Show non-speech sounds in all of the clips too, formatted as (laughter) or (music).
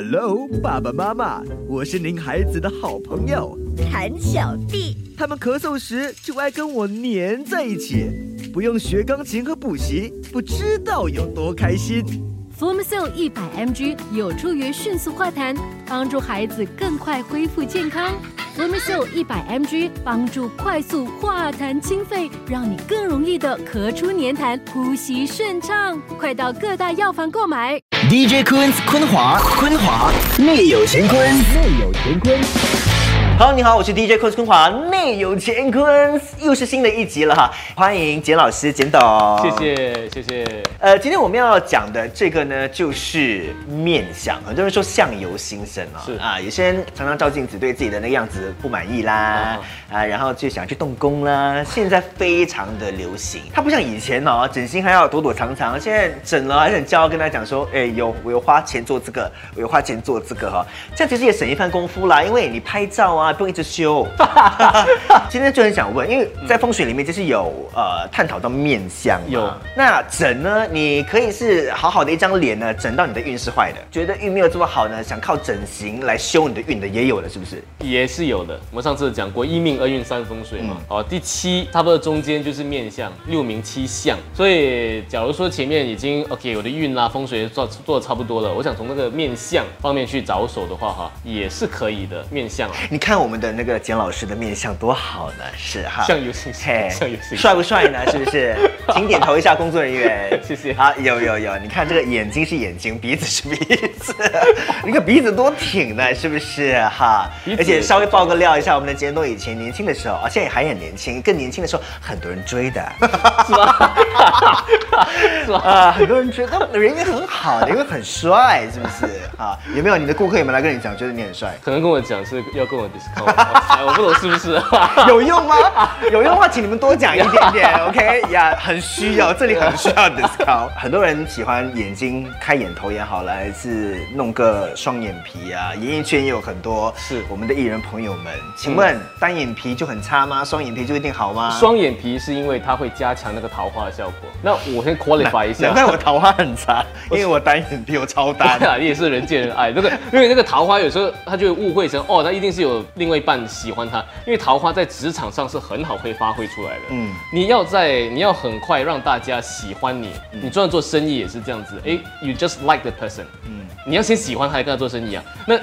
Hello，爸爸妈妈，我是您孩子的好朋友谭小弟。他们咳嗽时就爱跟我黏在一起，不用学钢琴和补习，不知道有多开心。f o r m c e l 一百 mg 有助于迅速化痰，帮助孩子更快恢复健康。f o r m c e l 一百 mg 帮助快速化痰清肺，让你更容易的咳出黏痰，呼吸顺畅。快到各大药房购买。DJ 坤坤华坤华内有乾坤，内有乾坤。Hello，你好，我是 DJ 坤坤华，内有乾坤，又是新的一集了哈，欢迎简老师简董，谢谢谢谢。呃，今天我们要讲的这个呢，就是面相。很多人说相由心生啊，是啊，有些人常常照镜子，对自己的那个样子不满意啦，啊，然后就想去动工啦。现在非常的流行，它不像以前哦，整形还要躲躲藏藏，现在整了还是很骄傲跟他讲说，哎，有我有花钱做这个，我有花钱做这个哈，这样其实也省一番功夫啦，因为你拍照啊不用一直修。(laughs) 今天就很想问，因为在风水里面就是有呃探讨到面相，有那整呢？你可以是好好的一张脸呢，整到你的运是坏的，觉得运没有这么好呢，想靠整形来修你的运的也有了，是不是？也是有的。我们上次讲过一命二运三风水嘛，哦，第七差不多中间就是面相，六名七相。所以假如说前面已经 OK，我的运啦风水做做的差不多了，我想从那个面相方面去着手的话哈，也是可以的。面相啊，你看我们的那个简老师的面相多好呢，是哈，相由心生，嘿相由心生。帅不帅呢？是不是？(laughs) 请点头一下，工作人员。谢谢啊，有有有，你看这个眼睛是眼睛，鼻子是鼻子，(laughs) 你看鼻子多挺呢，是不是哈而且稍微爆个料一下，我们的简东以前年轻的时候啊，现在还很年轻，更年轻的时候很多人追的，是吧？(laughs) 是吧？啊，很多人觉得人也很好的，因为很帅，是不是啊？有没有你的顾客有没有来跟你讲，觉得你很帅？可能跟我讲是要跟我我不懂是不是？(laughs) 有用吗？有用的话，请你们多讲一点点，(laughs) OK 呀？很需要，这里很需要 discount。(laughs) 很多人喜欢眼睛开眼头也好，来自弄个双眼皮啊。演艺圈也有很多是我们的艺人朋友们，请问单眼皮就很差吗？双眼皮就一定好吗？双眼皮是因为它会加强那个桃花的效果。那我先 qualify 一下难，怪我桃花很差，因为我单眼皮我超单对。啊，你也是人见人爱。那个，因为那个桃花有时候他就会误会成哦，他一定是有另外一半喜欢他。因为桃花在职场上是很好会发挥出来的。嗯嗯，你要在你要很快让大家喜欢你。你就算做生意也是这样子。哎，you just like the person。嗯，你要先喜欢他，才跟他做生意啊。那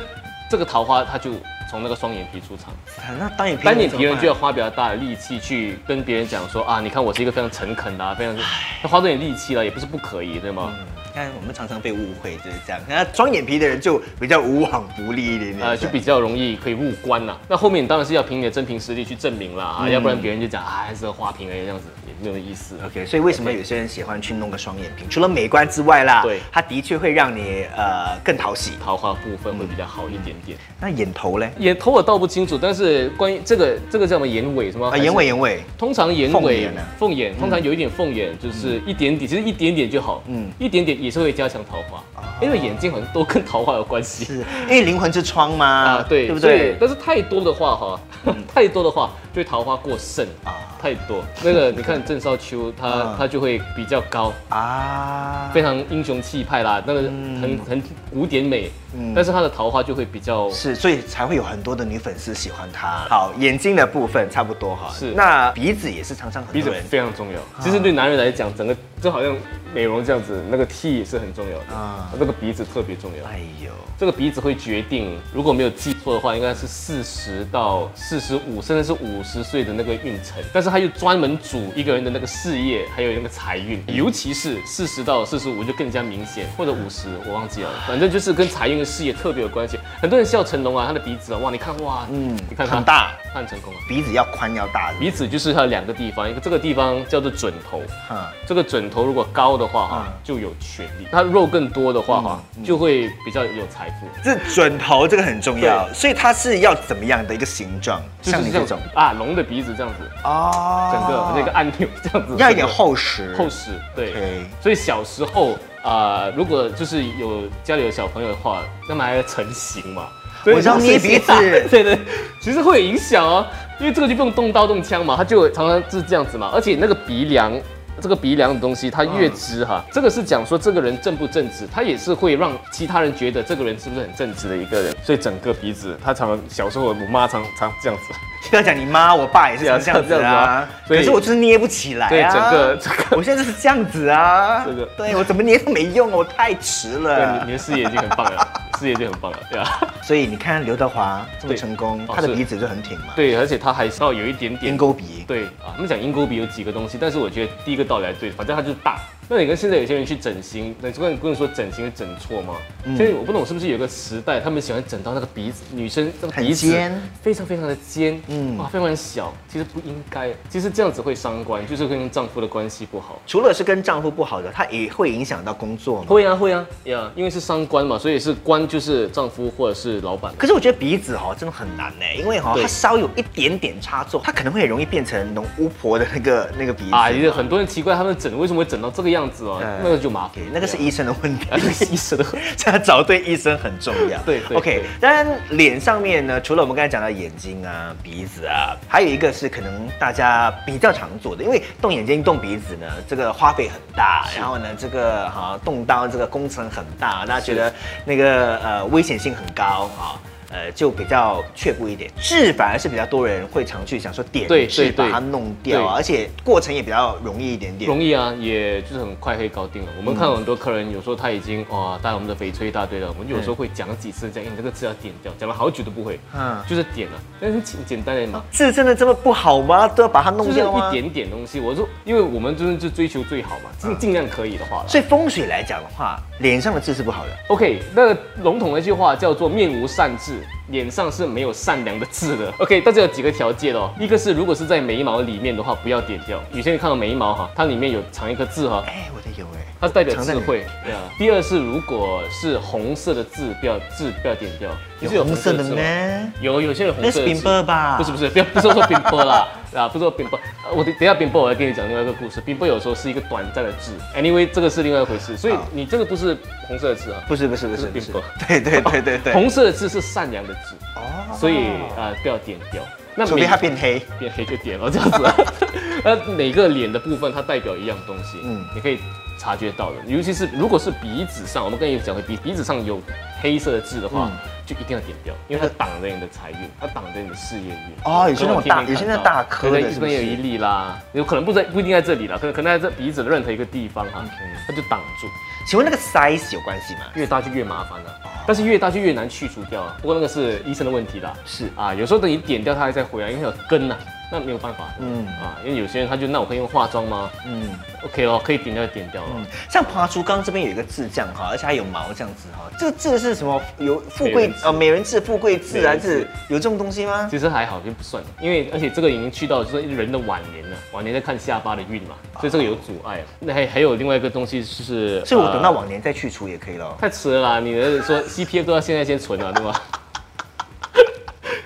这个桃花他就从那个双眼皮出场。那单眼皮单眼皮人就要花比较大的力气去跟别人讲说啊，你看我是一个非常诚恳的、啊，非常要花多点力气了，也不是不可以，对吗？办看我们常常被误会就是这样。那双眼皮的人就比较无往不利一点点。呃，就比较容易可以入关呐。那后面你当然是要凭你的真凭实力去证明啦，嗯啊，要不然别人就讲啊，还是个花瓶而已，这样子也没有意思。OK，所以为什么有些人喜欢去弄个双眼皮？除了美观之外啦，对它的确会让你呃更讨喜。桃花部分会比较好一点点。那眼头嘞？眼头我倒不清楚，但是关于这个这个叫什么眼尾什么？啊，眼尾，眼尾。通常眼尾凤眼啊凤眼，通常有一点凤眼，就是一点点，其实一点点就好，嗯嗯，一点点也是会加强桃花，因为眼睛好像都跟桃花有关系。是因为灵魂之窗嘛，啊，对，对不对？嗯但是太多的话哈，(laughs) 太多的话就会桃花过盛啊。啊，太多。那个你看郑少秋，(laughs) 他啊他就会比较高，啊，非常英雄气派啦，那个很很古典美，但是他的桃花就会比较是，所以才会有很多的女粉丝喜欢他。好，眼睛的部分差不多哈，是。那鼻子也是常常很鼻子多人非常重要。其实对男人来讲，整个就好像美容这样子，那个 T 也是很重要的。啊。那个鼻子特别重要。哎呦，这个鼻子会决定，如果没有记错的话，应该是四十到四十五，甚至是五十岁的那个运程。但是他又专门主一个人的那个事业，还有那个财运，尤其是四十到四十五就更加明显，或者五十我忘记了，反正就是跟财运跟事业特别有关系。很多人笑成龙啊，他的鼻子啊，哇，你看哇，嗯嗯，你看他很大，他很成功啊。鼻子要宽要大的，鼻子就是它两个地方，一个这个地方叫做准头，哈，这个准头如果高的话哈嗯，就有权利；它肉更多的话哈，就会比较有财富。这准头这个很重要，所以它是要怎么样的一个形状？像你这种。啊，龙的鼻子这样子，啊整个那个按钮这样子，要一点厚实，厚实，对。所以小时候啊、如果就是有家里有小朋友的话，那么还要成型嘛。我知道捏鼻子对对，其实会有影响哦，因为这个就不用动刀动枪嘛，它就常常是这样子嘛，而且那个鼻梁这个鼻梁的东西，它越直哈，这个是讲说这个人正不正直，他也是会让其他人觉得这个人是不是很正直的一个人。所以整个鼻子，他常常小时候我妈常常这样子。不要讲你妈，我爸也是这样子这样子啊可是我就是捏不起来啊。对整个这个我现在就是这样子啊。这个对我怎么捏都没用，我太迟了对，你。的事业已经很棒了，(laughs) 事业已经很棒了，对啊。所以你看刘德华这么成功，他的鼻子就很挺嘛，对，而且他还稍微有一点点鹰钩鼻。对啊，他们讲鹰钩鼻有几个东西，但是我觉得第一个道理还对，反正他就是大。那你跟现在有些人去整形，那这个不能说整形整错吗？嗯现在我不懂是不是有个时代，他们喜欢整到那个鼻子，女生鼻子尖非常非常的尖，嗯嗯，哇，非常小，其实不应该，其实这样子会伤官，就是跟丈夫的关系不好。除了是跟丈夫不好的，他也会影响到工作吗。会啊会啊呀因为是伤官嘛，所以是官就是丈夫或者是老板。可是我觉得鼻子哈、真的很难呢，因为哈、对它稍有一点点差错，它可能会很容易变成农巫婆的那个那个鼻子啊，也很多人奇怪他们整为什么会整到这个样子哦，嗯那个就麻烦，(laughs) 那个是医生的问题。医生的。这样找对医生很重要。对对 OK，当然脸上面呢，除了我们刚才讲到眼睛啊、鼻子啊，还有一个是可能大家比较常做的，因为动眼睛、动鼻子呢，这个花费很大，然后呢，这个哈、动刀这个工程很大，大家觉得那个呃危险性很高啊。呃，就比较却步一点，痣反而是比较多人会常去想说点对痣把它弄掉啊，而且过程也比较容易一点点。容易啊，也就是很快可以搞定了。我们看到很多客人，有时候他已经哇带我们的翡翠一大堆了，我们有时候会讲几次，讲哎你这个痣要点掉，讲了好久都不会，嗯就是点了，但是简简单的嘛。痣真的这么不好吗？都要把它弄就是掉？一点点东西，我说，因为我们就是就追求最好嘛，尽尽量可以的话啦。所以风水来讲的话，脸上的痣是不好的。OK，那个笼统的一句话叫做“面无善痣”，子。脸上是没有善良的痣的。(laughs) OK，大家有几个条件哦。一个是如果是在眉毛里面的话，不要点掉。有些人看到眉毛哈，它里面有藏一颗痣哈，哎，我的有哎，它代表智慧。对啊。第二是如果是红色的痣，不要痣不要点掉。有就是红色的？呢？有有些人红色的痣饼波吧？不是不是，不 (laughs) 要不是说冰波啦，(laughs) 啊，不是说冰波，呃我等等下冰波我来跟你讲另外一个故事。冰波有时候是一个短暂的痣，anyway 这个是另外一回事，所以你这个不是红色的痣啊，不是不是不是不是不是饼波，对对对对对。红色的痣是善良的痣，哦所以呃不要点掉。那除非它变黑。变黑就点了这样子、啊。(laughs) 那每个脸的部分它代表一样东西，嗯嗯，你可以察觉到的。尤其是如果是鼻子上，我们刚才有讲过，鼻鼻子上有黑色的痣的话，嗯就一定要点掉，因为它挡着你的财运，它挡着你的事业运。哦有些那种大有些那大颗的这边有一粒啦，有可能不在不一定在这里啦，可能可能在这鼻子的任何一个地方哈，它就挡住。请问那个 size 有关系吗？越大就越麻烦了、但是越大就越难去除掉啊。不过那个是医生的问题啦。是啊，有时候等你点掉它还再回来，因为它有根呐、那没有办法。嗯嗯啊，因为有些人他就那我可以用化妆吗嗯？OK 哦，可以点掉就点掉了。嗯，像爬竹缸这边有一个痣这样哈，而且还有毛这样子哈，这个痣是什么？有富贵美人痣呃美人痣、富贵痣还是有这种东西吗？其实还好，就不算，因为而且这个已经去到就是人的晚年了，晚年在看下巴的运嘛，所以这个有阻碍。那还还有另外一个东西就是，所以我等到呃晚年再去除也可以了。太迟了啦，你的说 CPF 都要现在先存了，对吗？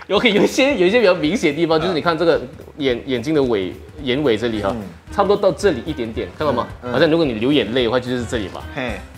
有有一些有一些比较明显的地方，就是你看这个眼眼睛的尾眼尾这里哈，差不多到这里一点点，看到吗？嗯好像如果你流眼泪的话，就是这里吧。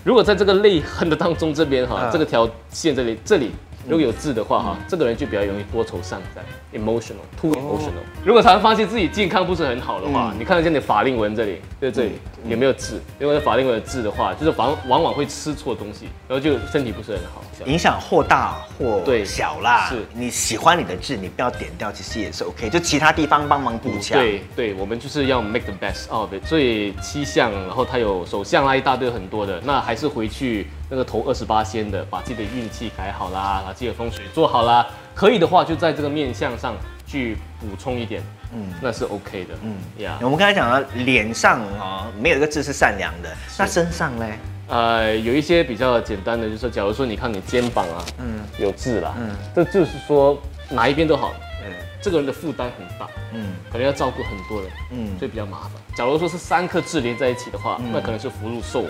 如果在这个泪痕的当中这边哈嗯，这个条线这里这里如果有痣的话哈，这个人就比较容易多愁善感，emotional，too emotional。如果常常发现自己健康不是很好的话嗯，你看得见你的法令纹这里，在这里有没有痣？如果是法令纹的痣的话，就是往往往会吃错东西，然后就身体不是很好。影响或大或对小啦。是你喜欢你的痣，你不要点掉，其实也是 OK。就其他地方帮忙补强。，对对，我们就是要 make the best of it。所以七项，然后它有手相啦，一大堆很多的，那还是回去那个头二十八仙的，把自己的运气改好啦，把自己的风水做好啦。可以的话，就在这个面相上去补充一点，嗯。嗯，那是 OK 的，嗯。嗯呀。我们刚才讲了脸上哦，没有一个痣是善良的，那身上嘞？呃，有一些比较简单的，就是说，假如说你看你肩膀啊，嗯。有痣啦，嗯。嗯，这就是说哪一边都好，嗯。这个人的负担很大，嗯。可能要照顾很多人，嗯。所以比较麻烦。假如说是三颗痣连在一起的话，嗯。那可能是福禄寿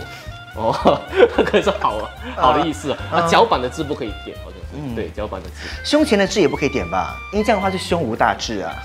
哦，那 (laughs) 可能是好啊，好的意思啊。啊，脚板的字不可以点，好像是，嗯对，脚板的字。胸前的字也不可以点吧？因为这样的话就胸无大志啊。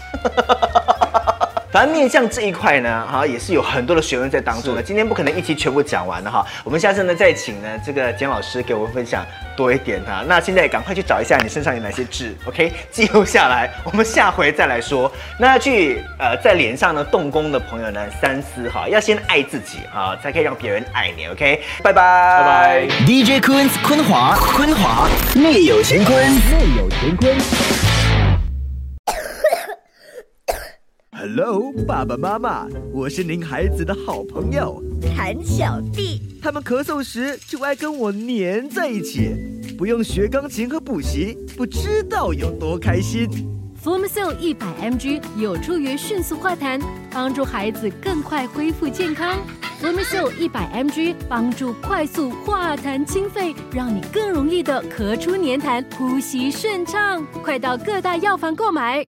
反正面相这一块呢，哈，也是有很多的学问在当中的。今天不可能一期全部讲完的哈，我们下次呢再请呢这个简老师给我们分享多一点哈。那现在赶快去找一下你身上有哪些痣，OK，记录下来，我们下回再来说。那要去呃在脸上呢动工的朋友呢，三思哈，要先爱自己哈，才可以让别人爱你，OK，拜拜，拜拜。DJ 坤坤华坤华内有乾坤，内有乾坤。Hello，爸爸妈妈，我是您孩子的好朋友。谭小弟，他们咳嗽时就爱跟我粘在一起，不用学钢琴和补习，不知道有多开心。Flumasil 一百 mg 有助于迅速化痰，帮助孩子更快恢复健康。Flumasil 一百 mg 帮助快速化痰清肺，让你更容易的咳出粘痰，呼吸顺畅。快到各大药房购买。